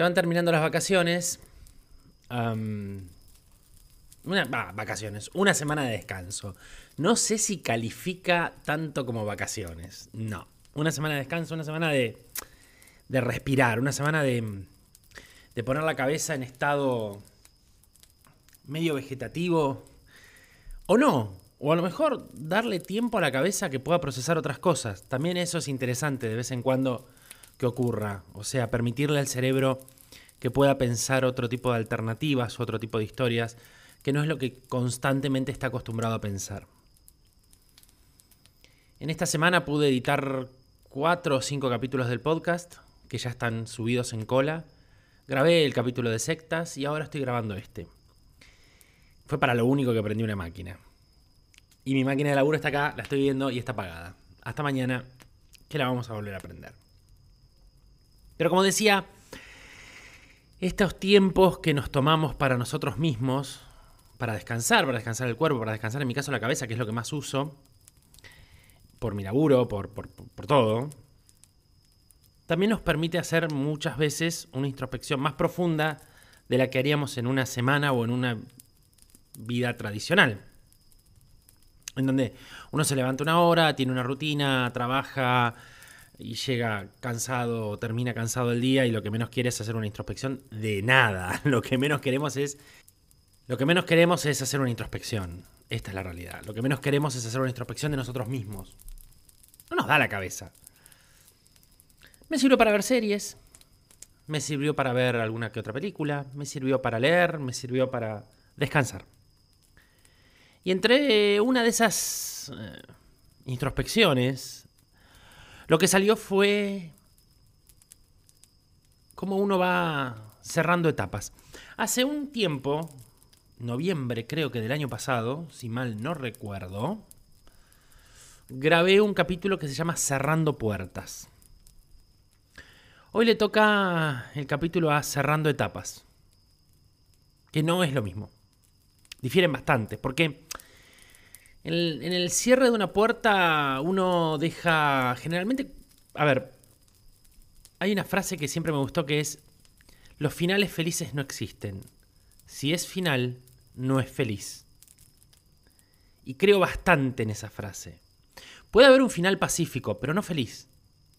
Se van terminando las vacaciones. una, vacaciones. Una semana de descanso. No sé si califica tanto como vacaciones. No. Una semana de descanso, una semana de, de respirar, una semana de, de poner la cabeza en estado medio vegetativo. O no. O a lo mejor darle tiempo a la cabeza que pueda procesar otras cosas. También eso es interesante de vez en cuando que ocurra. O sea, permitirle al cerebro que pueda pensar otro tipo de alternativas, otro tipo de historias, que no es lo que constantemente está acostumbrado a pensar. En esta semana pude editar cuatro o cinco capítulos del podcast, que ya están subidos en cola. Grabé el capítulo de sectas y ahora estoy grabando este. Fue para lo único que aprendí una máquina. Y mi máquina de laburo está acá, la estoy viendo y está apagada. Hasta mañana, que la vamos a volver a aprender. Pero como decía, estos tiempos que nos tomamos para nosotros mismos, para descansar, para descansar el cuerpo, para descansar en mi caso la cabeza, que es lo que más uso, por mi laburo, por, por, todo, también nos permite hacer muchas veces una introspección más profunda de la que haríamos en una semana o en una vida tradicional. En donde uno se levanta una hora, tiene una rutina, trabaja, y llega cansado termina cansado el día y lo que menos quiere es hacer una introspección de nada. Lo que menos queremos es lo que menos queremos es hacer una introspección. Esta es la realidad. Lo que menos queremos es hacer una introspección de nosotros mismos. No nos da la cabeza. Me sirvió para ver series, me sirvió para ver alguna que otra película, me sirvió para leer, me sirvió para descansar. Y entre una de esas eh, introspecciones lo que salió fue cómo uno va cerrando etapas. Hace un tiempo, noviembre creo que del año pasado, si mal no recuerdo, grabé un capítulo que se llama Cerrando Puertas. Hoy le toca el capítulo a Cerrando Etapas, que no es lo mismo. Difieren bastante, porque en el, cierre de una puerta uno deja generalmente... A ver, hay una frase que siempre me gustó que es, los finales felices no existen. Si es final, no es feliz. Y creo bastante en esa frase. Puede haber un final pacífico, pero no feliz.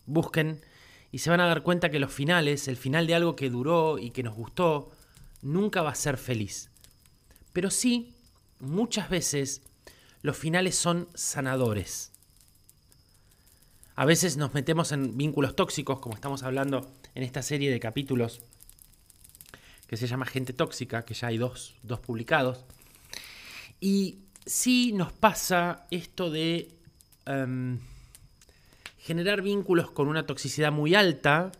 Busquen y se van a dar cuenta que los finales, el final de algo que duró y que nos gustó, nunca va a ser feliz. Pero sí, muchas veces los finales son sanadores. A veces nos metemos en vínculos tóxicos, como estamos hablando en esta serie de capítulos que se llama Gente Tóxica, que ya hay dos, dos publicados. Y sí nos pasa esto de em, generar vínculos con una toxicidad muy alta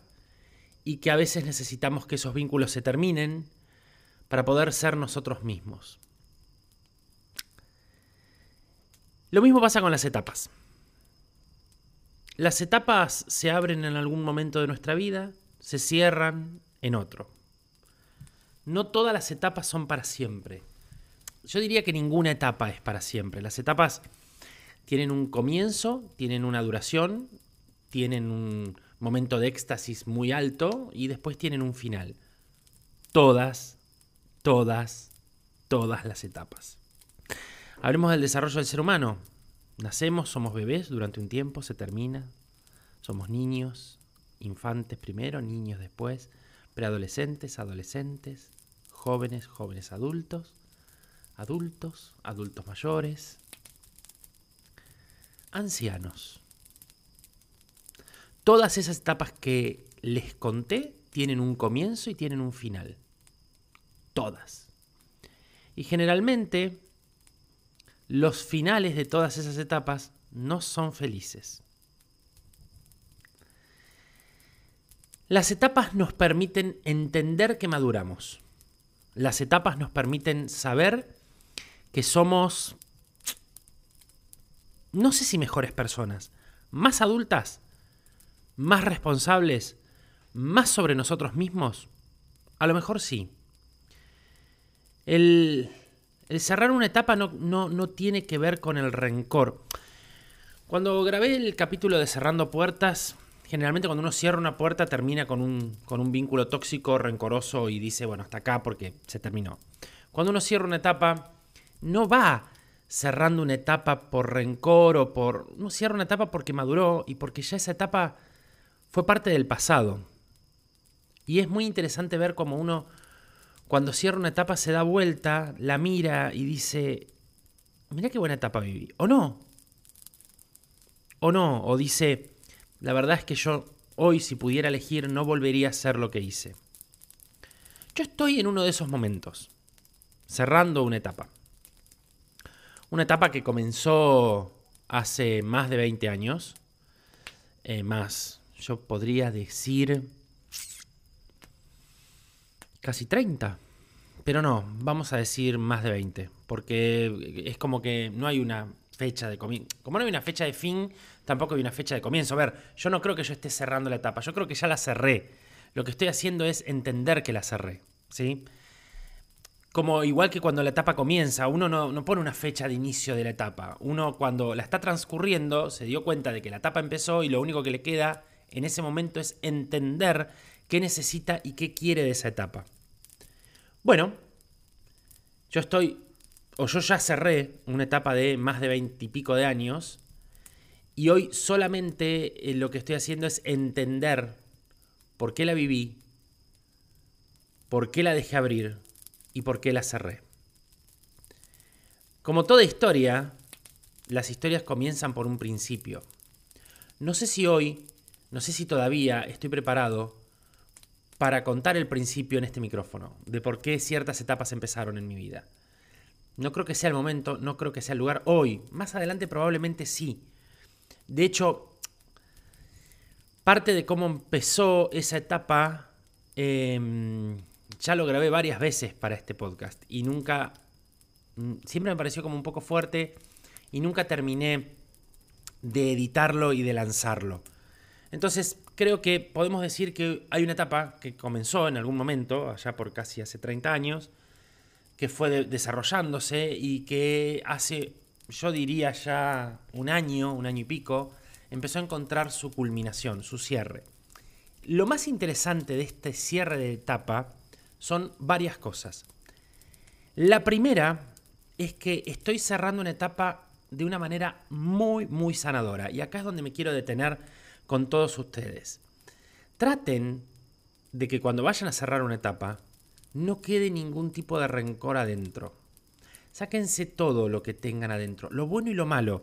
y que a veces necesitamos que esos vínculos se terminen para poder ser nosotros mismos. Lo mismo pasa con las etapas. Las etapas se abren en algún momento de nuestra vida, se cierran en otro. No todas las etapas son para siempre. Yo diría que ninguna etapa es para siempre. Las etapas tienen un comienzo, tienen una duración, tienen un momento de éxtasis muy alto y después tienen un final. Todas, todas, todas las etapas. Hablemos del desarrollo del ser humano. Nacemos, somos bebés durante un tiempo, se termina. Somos niños, infantes primero, niños después, preadolescentes, adolescentes, jóvenes, jóvenes adultos, adultos, adultos mayores, ancianos. Todas esas etapas que les conté tienen un comienzo y tienen un final. Todas. Y generalmente los finales de todas esas etapas no son felices. Las etapas nos permiten entender que maduramos. Las etapas nos permiten saber que somos, no sé si mejores personas, más adultas, más responsables, más sobre nosotros mismos. A lo mejor sí. El, el cerrar una etapa no, no, tiene que ver con el rencor. Cuando grabé el capítulo de Cerrando Puertas, generalmente cuando uno cierra una puerta termina con un, con un vínculo tóxico, rencoroso y dice, bueno, hasta acá porque se terminó. Cuando uno cierra una etapa, no va cerrando una etapa por rencor o por... Uno cierra una etapa porque maduró y porque ya esa etapa fue parte del pasado. Y es muy interesante ver cómo uno, cuando cierra una etapa, se da vuelta, la mira y dice, mira qué buena etapa viví. O no. O no. O dice, la verdad es que yo hoy, si pudiera elegir, no volvería a hacer lo que hice. Yo estoy en uno de esos momentos, cerrando una etapa. Una etapa que comenzó hace más de 20 años, eh, más, yo podría decir casi 30, pero no, vamos a decir más de 20, porque es como que no hay una fecha de comienzo. Como no hay una fecha de fin, tampoco hay una fecha de comienzo. A ver, yo no creo que yo esté cerrando la etapa, yo creo que ya la cerré. Lo que estoy haciendo es entender que la cerré, ¿sí? Como igual que cuando la etapa comienza, uno no, pone una fecha de inicio de la etapa. Uno cuando la está transcurriendo se dio cuenta de que la etapa empezó y lo único que le queda en ese momento es entender qué necesita y qué quiere de esa etapa. Bueno, yo estoy, o yo ya cerré una etapa de más de veintipico de años y hoy solamente eh, lo que estoy haciendo es entender por qué la viví, por qué la dejé abrir y por qué la cerré. Como toda historia, las historias comienzan por un principio. No sé si hoy, no sé si todavía estoy preparado para contar el principio en este micrófono, de por qué ciertas etapas empezaron en mi vida. No creo que sea el momento, no creo que sea el lugar hoy. Más adelante probablemente sí. De hecho, parte de cómo empezó esa etapa em, ya lo grabé varias veces para este podcast y nunca, mm, siempre me pareció como un poco fuerte y nunca terminé de editarlo y de lanzarlo. Entonces, creo que podemos decir que hay una etapa que comenzó en algún momento, allá por casi hace 30 años, que fue desarrollándose y que hace yo diría ya un año, un año y pico, empezó a encontrar su culminación, su cierre. Lo más interesante de este cierre de etapa son varias cosas. La primera es que estoy cerrando una etapa de una manera muy, muy sanadora. Y acá es donde me quiero detener con todos ustedes. Traten de que cuando vayan a cerrar una etapa, no quede ningún tipo de rencor adentro. Sáquense todo lo que tengan adentro, lo bueno y lo malo.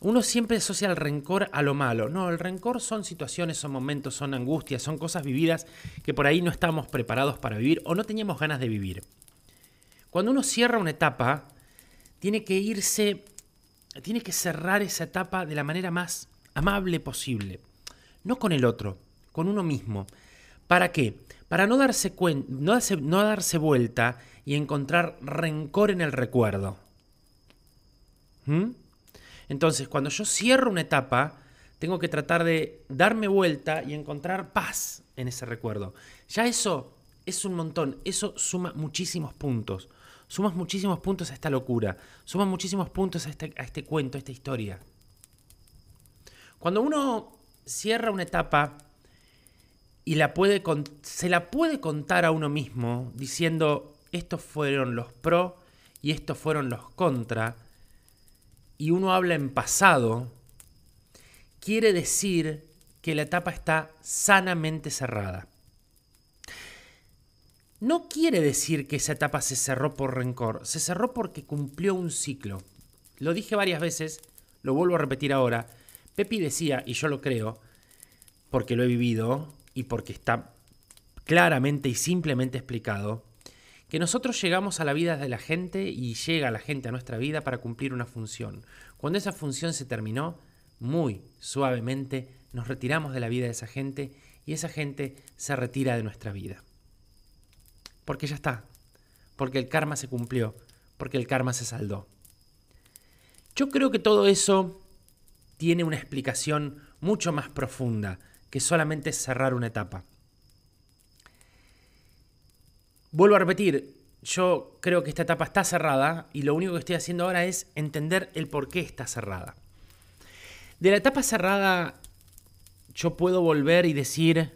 Uno siempre asocia el rencor a lo malo. No, el rencor son situaciones, son momentos, son angustias, son cosas vividas que por ahí no estamos preparados para vivir o no teníamos ganas de vivir. Cuando uno cierra una etapa, tiene que irse, tiene que cerrar esa etapa de la manera más amable posible. No con el otro, con uno mismo. ¿Para qué? Para no darse, no darse, no darse vuelta y encontrar rencor en el recuerdo. ¿Mm? Entonces, cuando yo cierro una etapa, tengo que tratar de darme vuelta y encontrar paz en ese recuerdo. Ya eso es un montón, eso suma muchísimos puntos. Sumas muchísimos puntos a esta locura, suma muchísimos puntos a este, a este cuento, a esta historia. Cuando uno cierra una etapa y la puede se la puede contar a uno mismo diciendo, estos fueron los pro y estos fueron los contra, y uno habla en pasado, quiere decir que la etapa está sanamente cerrada. No quiere decir que esa etapa se cerró por rencor, se cerró porque cumplió un ciclo. Lo dije varias veces, lo vuelvo a repetir ahora. Pepi decía, y yo lo creo, porque lo he vivido y porque está claramente y simplemente explicado, que nosotros llegamos a la vida de la gente y llega la gente a nuestra vida para cumplir una función. Cuando esa función se terminó, muy suavemente nos retiramos de la vida de esa gente y esa gente se retira de nuestra vida. Porque ya está, porque el karma se cumplió, porque el karma se saldó. Yo creo que todo eso tiene una explicación mucho más profunda que solamente cerrar una etapa. Vuelvo a repetir, yo creo que esta etapa está cerrada y lo único que estoy haciendo ahora es entender el por qué está cerrada. De la etapa cerrada, yo puedo volver y decir,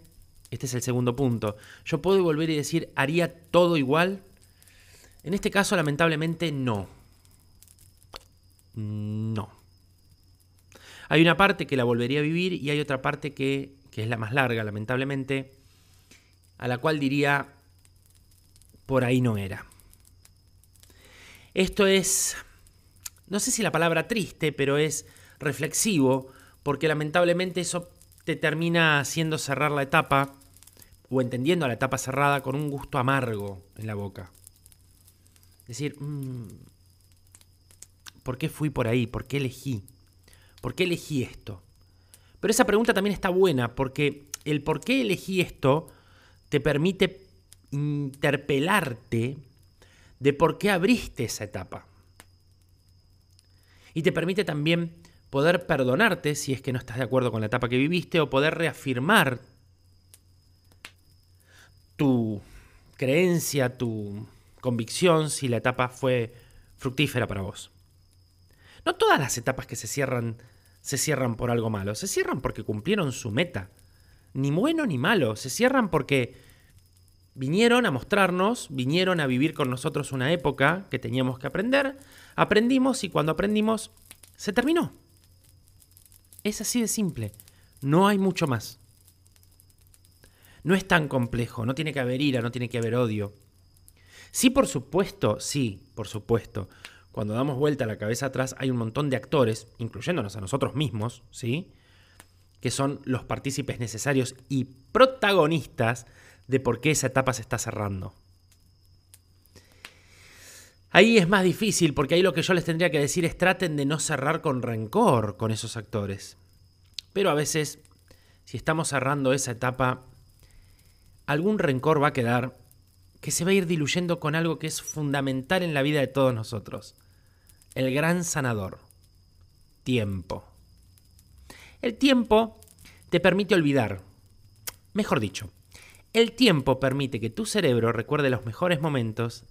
este es el segundo punto, yo puedo volver y decir, ¿haría todo igual? En este caso, lamentablemente, no. No. Hay una parte que la volvería a vivir y hay otra parte que, que es la más larga, lamentablemente, a la cual diría, por ahí no era. Esto es, no sé si la palabra triste, pero es reflexivo, porque lamentablemente eso te termina haciendo cerrar la etapa o entendiendo a la etapa cerrada con un gusto amargo en la boca. Es decir, mm, ¿por qué fui por ahí? ¿Por qué elegí? ¿Por qué elegí esto? Pero esa pregunta también está buena porque el por qué elegí esto te permite interpelarte de por qué abriste esa etapa. Y te permite también poder perdonarte si es que no estás de acuerdo con la etapa que viviste o poder reafirmar tu creencia, tu convicción si la etapa fue fructífera para vos. No todas las etapas que se cierran se cierran por algo malo, se cierran porque cumplieron su meta. Ni bueno ni malo, se cierran porque vinieron a mostrarnos, vinieron a vivir con nosotros una época que teníamos que aprender, aprendimos y cuando aprendimos se terminó. Es así de simple, no hay mucho más. No es tan complejo, no tiene que haber ira, no tiene que haber odio. Sí, por supuesto, sí, por supuesto. Cuando damos vuelta la cabeza atrás hay un montón de actores, incluyéndonos a nosotros mismos, ¿sí? Que son los partícipes necesarios y protagonistas de por qué esa etapa se está cerrando. Ahí es más difícil porque ahí lo que yo les tendría que decir es traten de no cerrar con rencor con esos actores. Pero a veces, si estamos cerrando esa etapa, algún rencor va a quedar que se va a ir diluyendo con algo que es fundamental en la vida de todos nosotros. El gran sanador. Tiempo. El tiempo te permite olvidar. Mejor dicho, el tiempo permite que tu cerebro recuerde los mejores momentos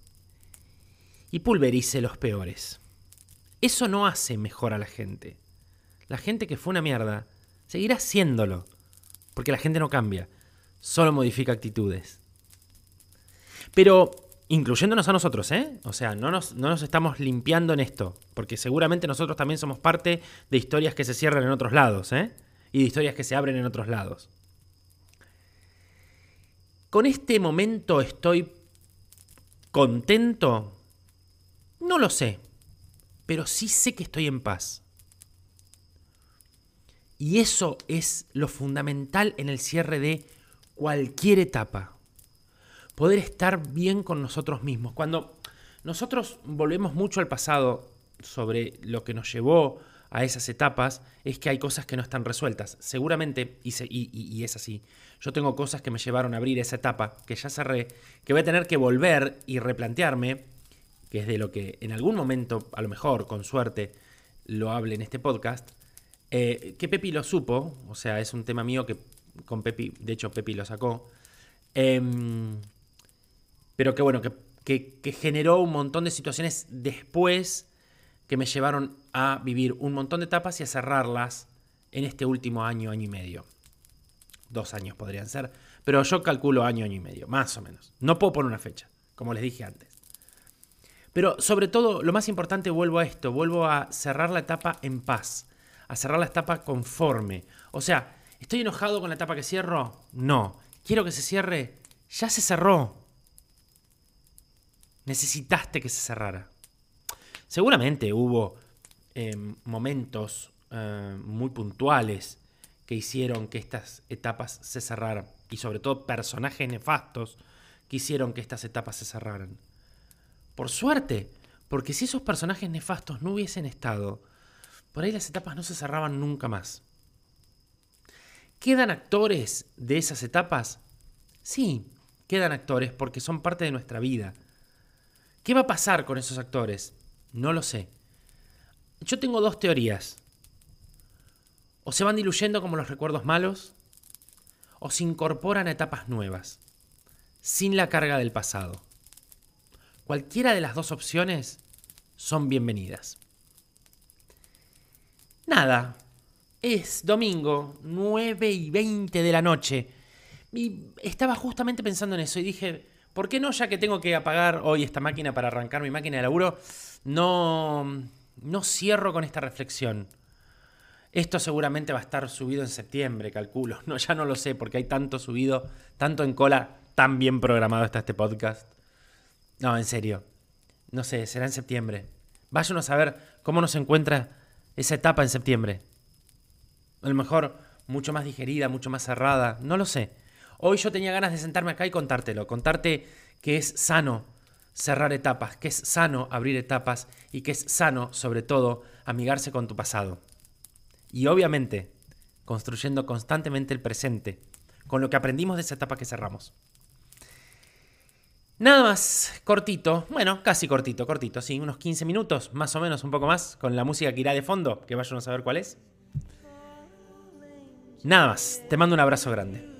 y pulverice los peores. Eso no hace mejor a la gente. La gente que fue una mierda seguirá siéndolo, porque la gente no cambia, solo modifica actitudes. Pero incluyéndonos a nosotros, ¿eh? O sea, no nos, no nos estamos limpiando en esto, porque seguramente nosotros también somos parte de historias que se cierran en otros lados, ¿eh? Y de historias que se abren en otros lados. ¿Con este momento estoy contento? No lo sé, pero sí sé que estoy en paz. Y eso es lo fundamental en el cierre de cualquier etapa. Poder estar bien con nosotros mismos. Cuando nosotros volvemos mucho al pasado sobre lo que nos llevó a esas etapas, es que hay cosas que no están resueltas. Seguramente, y, es así, yo tengo cosas que me llevaron a abrir esa etapa, que ya cerré, que voy a tener que volver y replantearme, que es de lo que en algún momento, a lo mejor, con suerte, lo hable en este podcast, eh, que Pepi lo supo, o sea, es un tema mío que con Pepi, de hecho Pepi lo sacó, em, pero que bueno, que, que generó un montón de situaciones después que me llevaron a vivir un montón de etapas y a cerrarlas en este último año, año y medio dos años podrían ser, pero yo calculo año, año y medio, más o menos. No puedo poner una fecha, como les dije antes. Pero sobre todo, lo más importante, vuelvo a esto, vuelvo a cerrar la etapa en paz, a cerrar la etapa conforme. O sea, ¿estoy enojado con la etapa que cierro? No. ¿Quiero que se cierre? Ya se cerró. Necesitaste que se cerrara. Seguramente hubo eh, momentos eh, muy puntuales que hicieron que estas etapas se cerraran. Y sobre todo personajes nefastos que hicieron que estas etapas se cerraran. Por suerte, porque si esos personajes nefastos no hubiesen estado, por ahí las etapas no se cerraban nunca más. ¿Quedan actores de esas etapas? Sí, quedan actores porque son parte de nuestra vida. ¿Qué va a pasar con esos actores? No lo sé. Yo tengo dos teorías o se van diluyendo como los recuerdos malos, o se incorporan a etapas nuevas, sin la carga del pasado. Cualquiera de las dos opciones son bienvenidas. Nada, Es domingo, 9 y 20 de la noche. Y estaba justamente pensando en eso y dije, ¿por qué no, ya que tengo que apagar hoy esta máquina para arrancar mi máquina de laburo, no, no cierro con esta reflexión? Esto seguramente va a estar subido en septiembre, calculo. No, ya no lo sé, porque hay tanto subido, tanto en cola, tan bien programado está este podcast. No, en serio. No sé, será en septiembre. Váyanos a ver cómo nos encuentra esa etapa en septiembre. A lo mejor mucho más digerida, mucho más cerrada, no lo sé. Hoy yo tenía ganas de sentarme acá y contártelo, contarte que es sano cerrar etapas, que es sano abrir etapas y que es sano, sobre todo, amigarse con tu pasado. Y obviamente, construyendo constantemente el presente, con lo que aprendimos de esa etapa que cerramos. Nada más, cortito, bueno, casi cortito, cortito, sí, unos 15 minutos, más o menos, un poco más, con la música que irá de fondo, que vayan a saber cuál es. Nada más, te mando un abrazo grande.